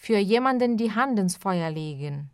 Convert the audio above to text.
für jemanden die Hand ins Feuer legen.